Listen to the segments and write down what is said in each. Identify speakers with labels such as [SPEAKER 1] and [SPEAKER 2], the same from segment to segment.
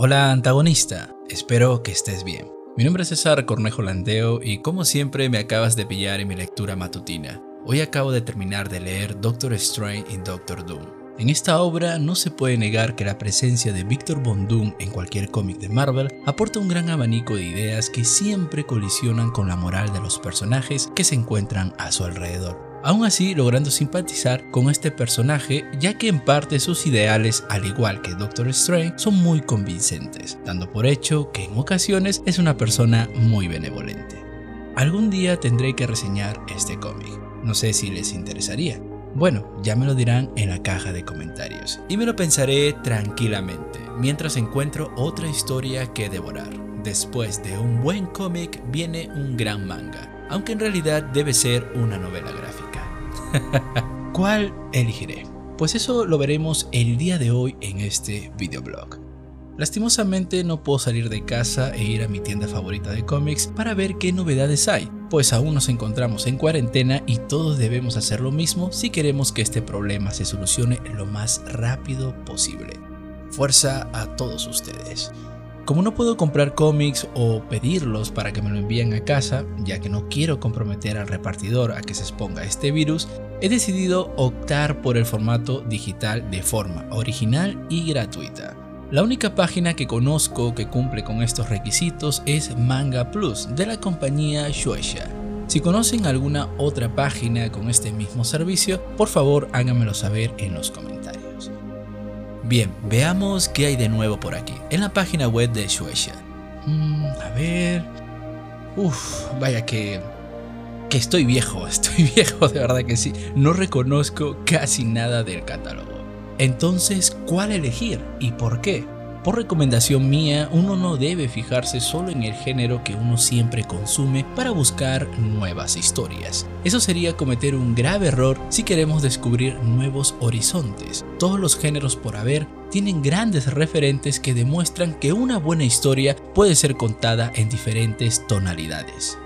[SPEAKER 1] Hola antagonista, espero que estés bien. Mi nombre es César Cornejo Landeo y como siempre me acabas de pillar en mi lectura matutina. Hoy acabo de terminar de leer Doctor Strange y Doctor Doom. En esta obra no se puede negar que la presencia de Victor Von Doom en cualquier cómic de Marvel aporta un gran abanico de ideas que siempre colisionan con la moral de los personajes que se encuentran a su alrededor aún así logrando simpatizar con este personaje ya que en parte sus ideales, al igual que Doctor Strange, son muy convincentes, dando por hecho que en ocasiones es una persona muy benevolente. Algún día tendré que reseñar este cómic, no sé si les interesaría. Bueno, ya me lo dirán en la caja de comentarios y me lo pensaré tranquilamente mientras encuentro otra historia que devorar. Después de un buen cómic viene un gran manga, aunque en realidad debe ser una novela gráfica. ¿Cuál elegiré? Pues eso lo veremos el día de hoy en este videoblog. Lastimosamente no puedo salir de casa e ir a mi tienda favorita de cómics para ver qué novedades hay, pues aún nos encontramos en cuarentena y todos debemos hacer lo mismo si queremos que este problema se solucione lo más rápido posible. Fuerza a todos ustedes. Como no puedo comprar cómics o pedirlos para que me lo envíen a casa, ya que no quiero comprometer al repartidor a que se exponga este virus, he decidido optar por el formato digital de forma original y gratuita. La única página que conozco que cumple con estos requisitos es Manga Plus de la compañía Shueisha. Si conocen alguna otra página con este mismo servicio, por favor háganmelo saber en los comentarios. Bien, veamos qué hay de nuevo por aquí, en la página web de Shueisha. Mm, a ver... Uf, vaya que... Que estoy viejo, estoy viejo, de verdad que sí. No reconozco casi nada del catálogo. Entonces, ¿cuál elegir y por qué? Por recomendación mía, uno no debe fijarse solo en el género que uno siempre consume para buscar nuevas historias. Eso sería cometer un grave error si queremos descubrir nuevos horizontes. Todos los géneros por haber tienen grandes referentes que demuestran que una buena historia puede ser contada en diferentes tonalidades.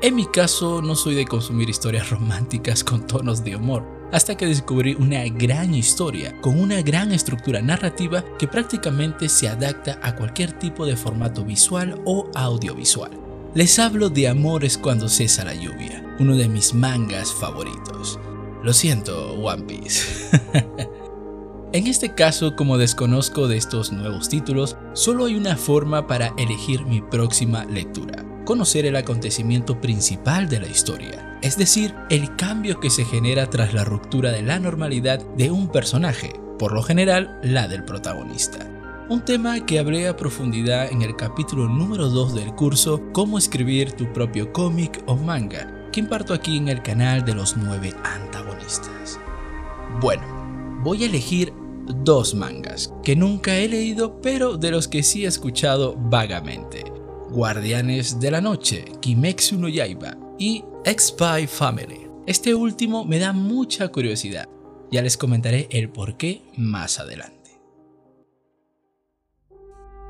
[SPEAKER 1] En mi caso, no soy de consumir historias románticas con tonos de humor, hasta que descubrí una gran historia con una gran estructura narrativa que prácticamente se adapta a cualquier tipo de formato visual o audiovisual. Les hablo de Amores cuando cesa la lluvia, uno de mis mangas favoritos. Lo siento, One Piece. en este caso, como desconozco de estos nuevos títulos, solo hay una forma para elegir mi próxima lectura conocer el acontecimiento principal de la historia, es decir, el cambio que se genera tras la ruptura de la normalidad de un personaje, por lo general la del protagonista. Un tema que hablé a profundidad en el capítulo número 2 del curso Cómo escribir tu propio cómic o manga, que imparto aquí en el canal de los 9 antagonistas. Bueno, voy a elegir dos mangas que nunca he leído pero de los que sí he escuchado vagamente. Guardianes de la Noche, Kimetsu no Yaiba y X-Spy Family. Este último me da mucha curiosidad. Ya les comentaré el por qué más adelante.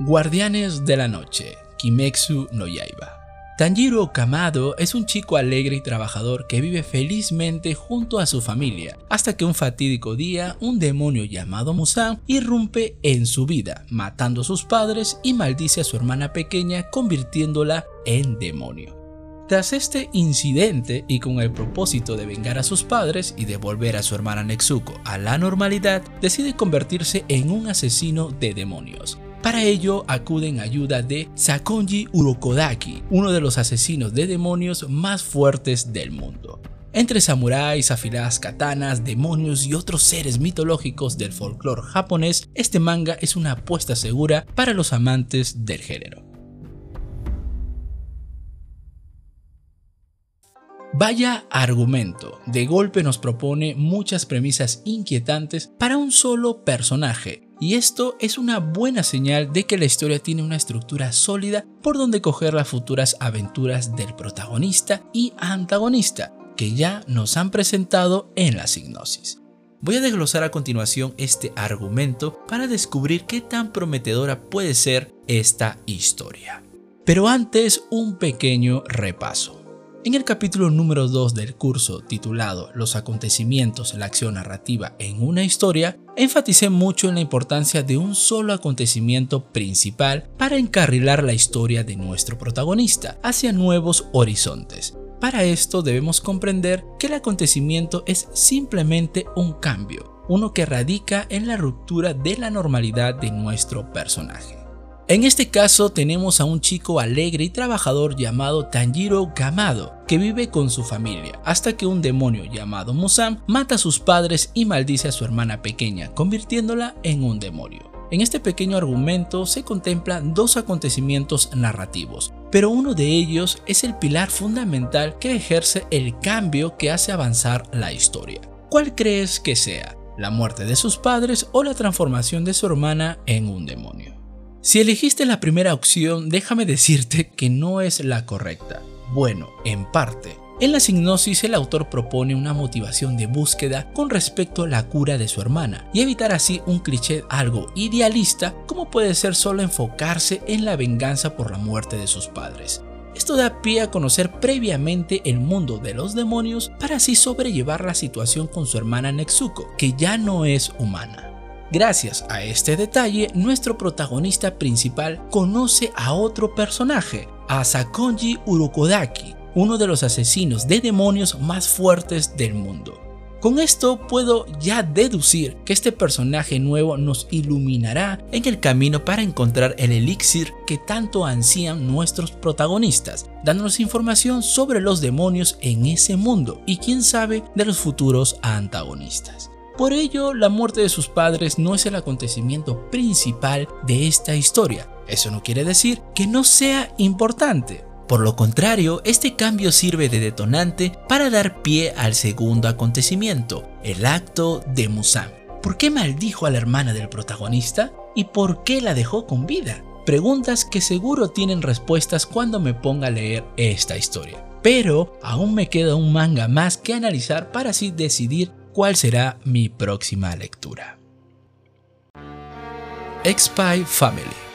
[SPEAKER 1] Guardianes de la Noche, Kimetsu no Yaiba. Tanjiro Kamado es un chico alegre y trabajador que vive felizmente junto a su familia, hasta que un fatídico día un demonio llamado Musan irrumpe en su vida, matando a sus padres y maldice a su hermana pequeña convirtiéndola en demonio. Tras este incidente y con el propósito de vengar a sus padres y devolver a su hermana Netsuko a la normalidad, decide convertirse en un asesino de demonios. Para ello acuden ayuda de Sakonji Urokodaki, uno de los asesinos de demonios más fuertes del mundo. Entre samuráis, afiladas katanas, demonios y otros seres mitológicos del folclore japonés, este manga es una apuesta segura para los amantes del género. Vaya argumento, de golpe nos propone muchas premisas inquietantes para un solo personaje, y esto es una buena señal de que la historia tiene una estructura sólida por donde coger las futuras aventuras del protagonista y antagonista, que ya nos han presentado en la signosis. Voy a desglosar a continuación este argumento para descubrir qué tan prometedora puede ser esta historia. Pero antes un pequeño repaso. En el capítulo número 2 del curso titulado Los acontecimientos, la acción narrativa en una historia, enfaticé mucho en la importancia de un solo acontecimiento principal para encarrilar la historia de nuestro protagonista hacia nuevos horizontes. Para esto debemos comprender que el acontecimiento es simplemente un cambio, uno que radica en la ruptura de la normalidad de nuestro personaje. En este caso tenemos a un chico alegre y trabajador llamado Tanjiro Gamado, que vive con su familia, hasta que un demonio llamado Musam mata a sus padres y maldice a su hermana pequeña, convirtiéndola en un demonio. En este pequeño argumento se contemplan dos acontecimientos narrativos, pero uno de ellos es el pilar fundamental que ejerce el cambio que hace avanzar la historia. ¿Cuál crees que sea? ¿La muerte de sus padres o la transformación de su hermana en un demonio? Si elegiste la primera opción, déjame decirte que no es la correcta. Bueno, en parte. En la signosis el autor propone una motivación de búsqueda con respecto a la cura de su hermana y evitar así un cliché algo idealista como puede ser solo enfocarse en la venganza por la muerte de sus padres. Esto da pie a conocer previamente el mundo de los demonios para así sobrellevar la situación con su hermana Netsuko, que ya no es humana. Gracias a este detalle, nuestro protagonista principal conoce a otro personaje, a Sakonji Urokodaki, uno de los asesinos de demonios más fuertes del mundo. Con esto puedo ya deducir que este personaje nuevo nos iluminará en el camino para encontrar el elixir que tanto ansían nuestros protagonistas, dándonos información sobre los demonios en ese mundo y quién sabe de los futuros antagonistas. Por ello, la muerte de sus padres no es el acontecimiento principal de esta historia. Eso no quiere decir que no sea importante. Por lo contrario, este cambio sirve de detonante para dar pie al segundo acontecimiento, el acto de Musan. ¿Por qué maldijo a la hermana del protagonista? ¿Y por qué la dejó con vida? Preguntas que seguro tienen respuestas cuando me ponga a leer esta historia. Pero aún me queda un manga más que analizar para así decidir cuál será mi próxima lectura. X-Spy Family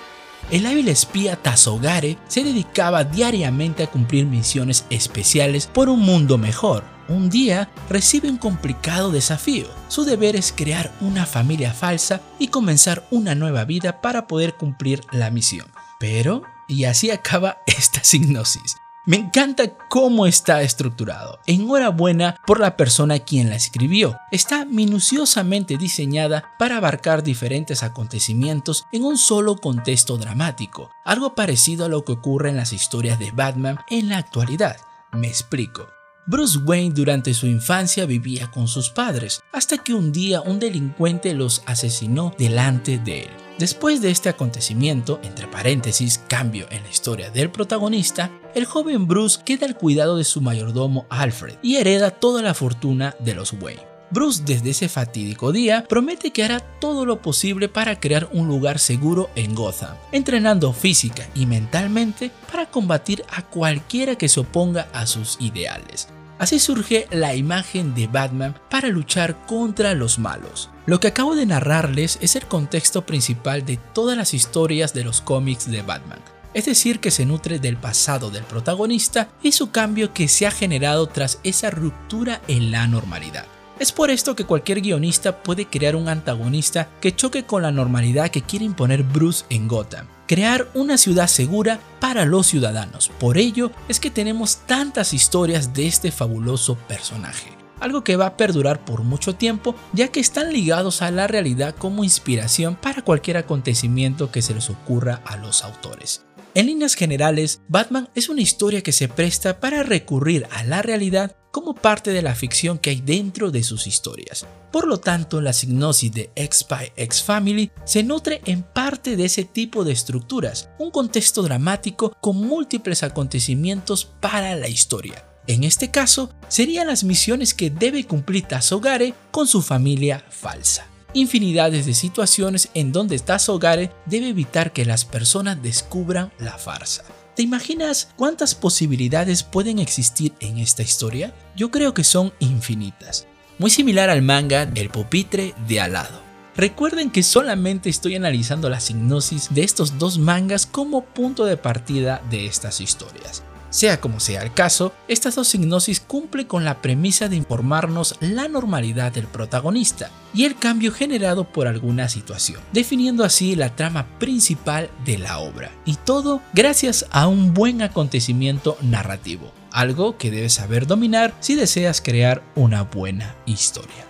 [SPEAKER 1] el hábil espía Tazogare se dedicaba diariamente a cumplir misiones especiales por un mundo mejor. Un día recibe un complicado desafío. Su deber es crear una familia falsa y comenzar una nueva vida para poder cumplir la misión. Pero, y así acaba esta signosis. Me encanta cómo está estructurado. Enhorabuena por la persona quien la escribió. Está minuciosamente diseñada para abarcar diferentes acontecimientos en un solo contexto dramático, algo parecido a lo que ocurre en las historias de Batman en la actualidad. Me explico. Bruce Wayne durante su infancia vivía con sus padres, hasta que un día un delincuente los asesinó delante de él. Después de este acontecimiento, entre paréntesis, cambio en la historia del protagonista, el joven Bruce queda al cuidado de su mayordomo Alfred y hereda toda la fortuna de los Wayne. Bruce desde ese fatídico día promete que hará todo lo posible para crear un lugar seguro en Gotham, entrenando física y mentalmente para combatir a cualquiera que se oponga a sus ideales. Así surge la imagen de Batman para luchar contra los malos. Lo que acabo de narrarles es el contexto principal de todas las historias de los cómics de Batman, es decir, que se nutre del pasado del protagonista y su cambio que se ha generado tras esa ruptura en la normalidad. Es por esto que cualquier guionista puede crear un antagonista que choque con la normalidad que quiere imponer Bruce en Gotham. Crear una ciudad segura para los ciudadanos. Por ello es que tenemos tantas historias de este fabuloso personaje. Algo que va a perdurar por mucho tiempo ya que están ligados a la realidad como inspiración para cualquier acontecimiento que se les ocurra a los autores. En líneas generales, Batman es una historia que se presta para recurrir a la realidad como parte de la ficción que hay dentro de sus historias. Por lo tanto, la signosis de X-Spy X-Family se nutre en parte de ese tipo de estructuras, un contexto dramático con múltiples acontecimientos para la historia. En este caso, serían las misiones que debe cumplir Tazogare con su familia falsa infinidades de situaciones en donde Tazogare debe evitar que las personas descubran la farsa. ¿Te imaginas cuántas posibilidades pueden existir en esta historia? Yo creo que son infinitas. Muy similar al manga El pupitre de alado. Recuerden que solamente estoy analizando la signosis de estos dos mangas como punto de partida de estas historias. Sea como sea el caso, estas dos hipnosis cumple con la premisa de informarnos la normalidad del protagonista y el cambio generado por alguna situación, definiendo así la trama principal de la obra, y todo gracias a un buen acontecimiento narrativo, algo que debes saber dominar si deseas crear una buena historia.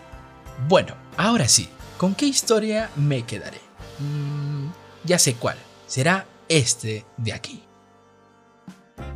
[SPEAKER 1] Bueno, ahora sí, ¿con qué historia me quedaré? Mm, ya sé cuál, será este de aquí.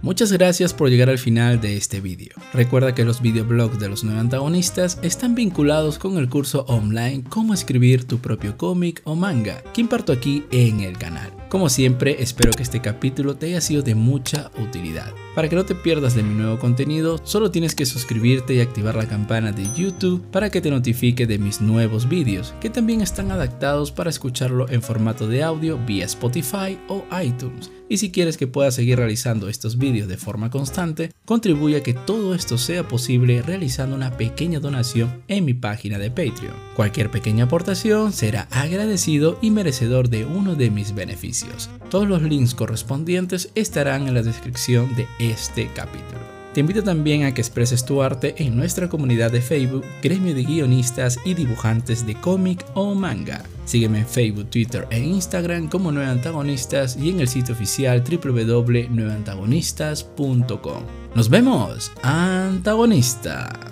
[SPEAKER 1] Muchas gracias por llegar al final de este vídeo. Recuerda que los videoblogs de los nueve antagonistas están vinculados con el curso online Cómo escribir tu propio cómic o manga que imparto aquí en el canal. Como siempre, espero que este capítulo te haya sido de mucha utilidad. Para que no te pierdas de mi nuevo contenido, solo tienes que suscribirte y activar la campana de YouTube para que te notifique de mis nuevos vídeos, que también están adaptados para escucharlo en formato de audio vía Spotify o iTunes. Y si quieres que pueda seguir realizando estos vídeos de forma constante, contribuye a que todo esto sea posible realizando una pequeña donación en mi página de Patreon. Cualquier pequeña aportación será agradecido y merecedor de uno de mis beneficios. Todos los links correspondientes estarán en la descripción de este capítulo. Te invito también a que expreses tu arte en nuestra comunidad de Facebook, gremio de guionistas y dibujantes de cómic o manga. Sígueme en Facebook, Twitter e Instagram como Nueve Antagonistas y en el sitio oficial www.nueveantagonistas.com. Nos vemos, antagonista.